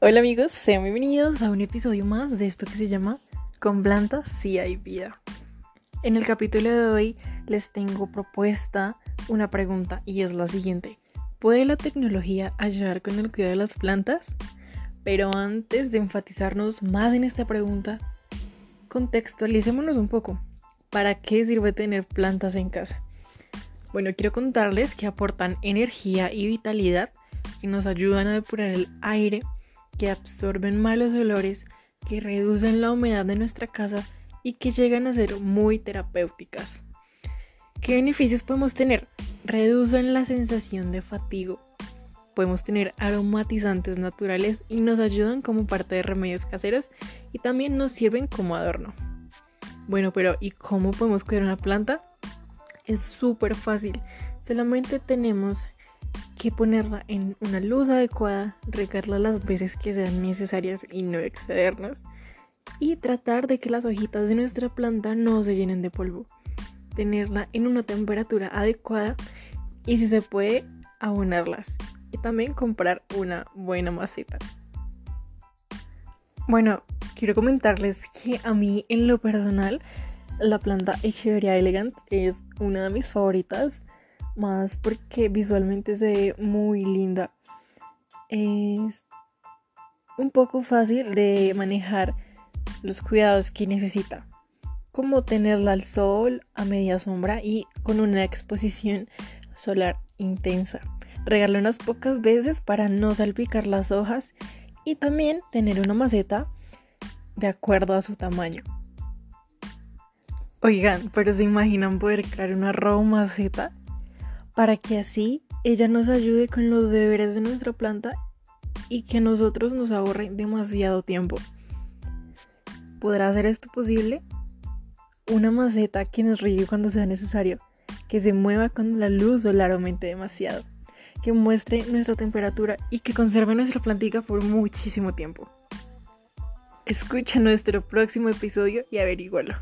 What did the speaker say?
Hola amigos, sean bienvenidos a un episodio más de esto que se llama Con plantas sí hay vida. En el capítulo de hoy les tengo propuesta una pregunta y es la siguiente. ¿Puede la tecnología ayudar con el cuidado de las plantas? Pero antes de enfatizarnos más en esta pregunta, contextualicémonos un poco. ¿Para qué sirve tener plantas en casa? Bueno, quiero contarles que aportan energía y vitalidad, que nos ayudan a depurar el aire, que absorben malos olores, que reducen la humedad de nuestra casa y que llegan a ser muy terapéuticas. ¿Qué beneficios podemos tener? Reducen la sensación de fatigo. Podemos tener aromatizantes naturales y nos ayudan como parte de remedios caseros y también nos sirven como adorno. Bueno, pero ¿y cómo podemos cuidar una planta? Es súper fácil. Solamente tenemos que ponerla en una luz adecuada, regarla las veces que sean necesarias y no excedernos. Y tratar de que las hojitas de nuestra planta no se llenen de polvo. Tenerla en una temperatura adecuada y si se puede, abonarlas. Y también comprar una buena maceta. Bueno, quiero comentarles que a mí en lo personal la planta Echeveria elegant es una de mis favoritas, más porque visualmente se ve muy linda. Es un poco fácil de manejar los cuidados que necesita, como tenerla al sol, a media sombra y con una exposición solar intensa. Regarla unas pocas veces para no salpicar las hojas y también tener una maceta de acuerdo a su tamaño. Oigan, pero se imaginan poder crear una row maceta para que así ella nos ayude con los deberes de nuestra planta y que nosotros nos ahorre demasiado tiempo. ¿Podrá hacer esto posible? Una maceta que nos riegue cuando sea necesario, que se mueva cuando la luz solar aumente demasiado, que muestre nuestra temperatura y que conserve nuestra plantita por muchísimo tiempo. Escucha nuestro próximo episodio y averígualo.